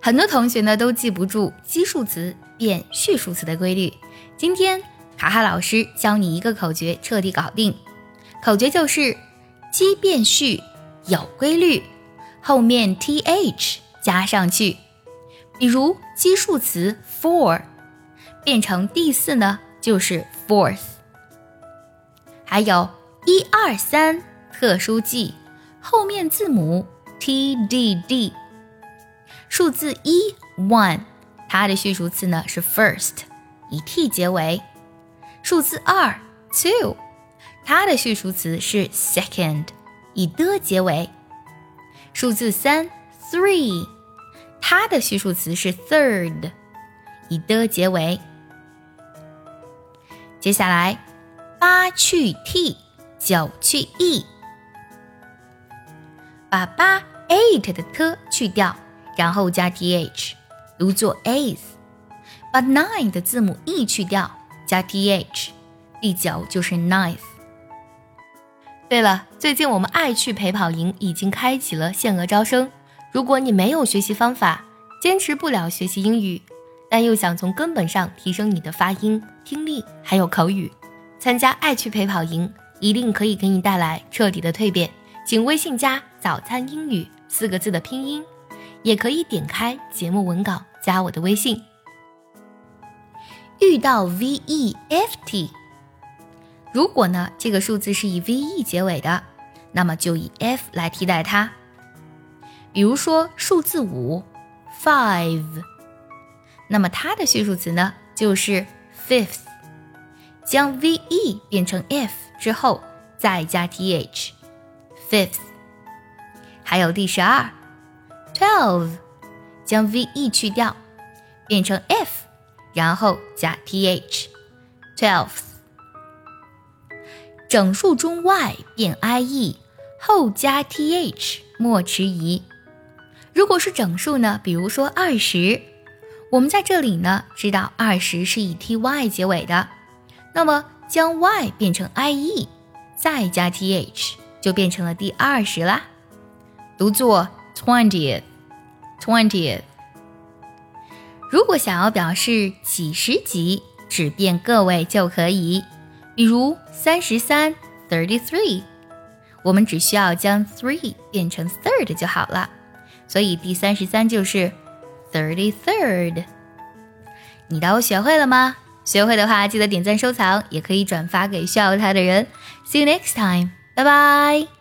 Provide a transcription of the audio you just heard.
很多同学呢都记不住基数词变序数词的规律。今天卡哈老师教你一个口诀，彻底搞定。口诀就是基变序有规律，后面 th 加上去。比如基数词 four 变成第四呢，就是 fourth。还有一二三特殊记后面字母 tdd。数字一 one，它的序数词呢是 first，以 t 结尾。数字二 two，它的序数词是 second，以的结尾。数字三 three，它的序数词是 third，以的结尾。接下来八去 t，九去 e，把八 eight 的 t 去掉。然后加 th，读作 eighth，把 nine 的字母 e 去掉，加 th，第九就是 ninth。对了，最近我们爱趣陪跑营已经开启了限额招生。如果你没有学习方法，坚持不了学习英语，但又想从根本上提升你的发音、听力还有口语，参加爱趣陪跑营一定可以给你带来彻底的蜕变。请微信加“早餐英语”四个字的拼音。也可以点开节目文稿，加我的微信。遇到 v e f t，如果呢这个数字是以 v e 结尾的，那么就以 f 来替代它。比如说数字五 five，那么它的序数词呢就是 fifth，将 v e 变成 f 之后再加 t h，fifth。还有第十二。Twelve，将 v e 去掉，变成 f，然后加 th，twelfth。整数中 y 变 i e 后加 th，莫迟疑。如果是整数呢？比如说二十，我们在这里呢知道二十是以 ty 结尾的，那么将 y 变成 i e，再加 th，就变成了第二十啦，读作。twentieth, twentieth。如果想要表示几十几，只变个位就可以，比如三十三，thirty-three，我们只需要将 three 变成 third 就好了，所以第三十三就是 thirty-third。你都学会了吗？学会的话，记得点赞收藏，也可以转发给需要它的人。See you next time，拜拜。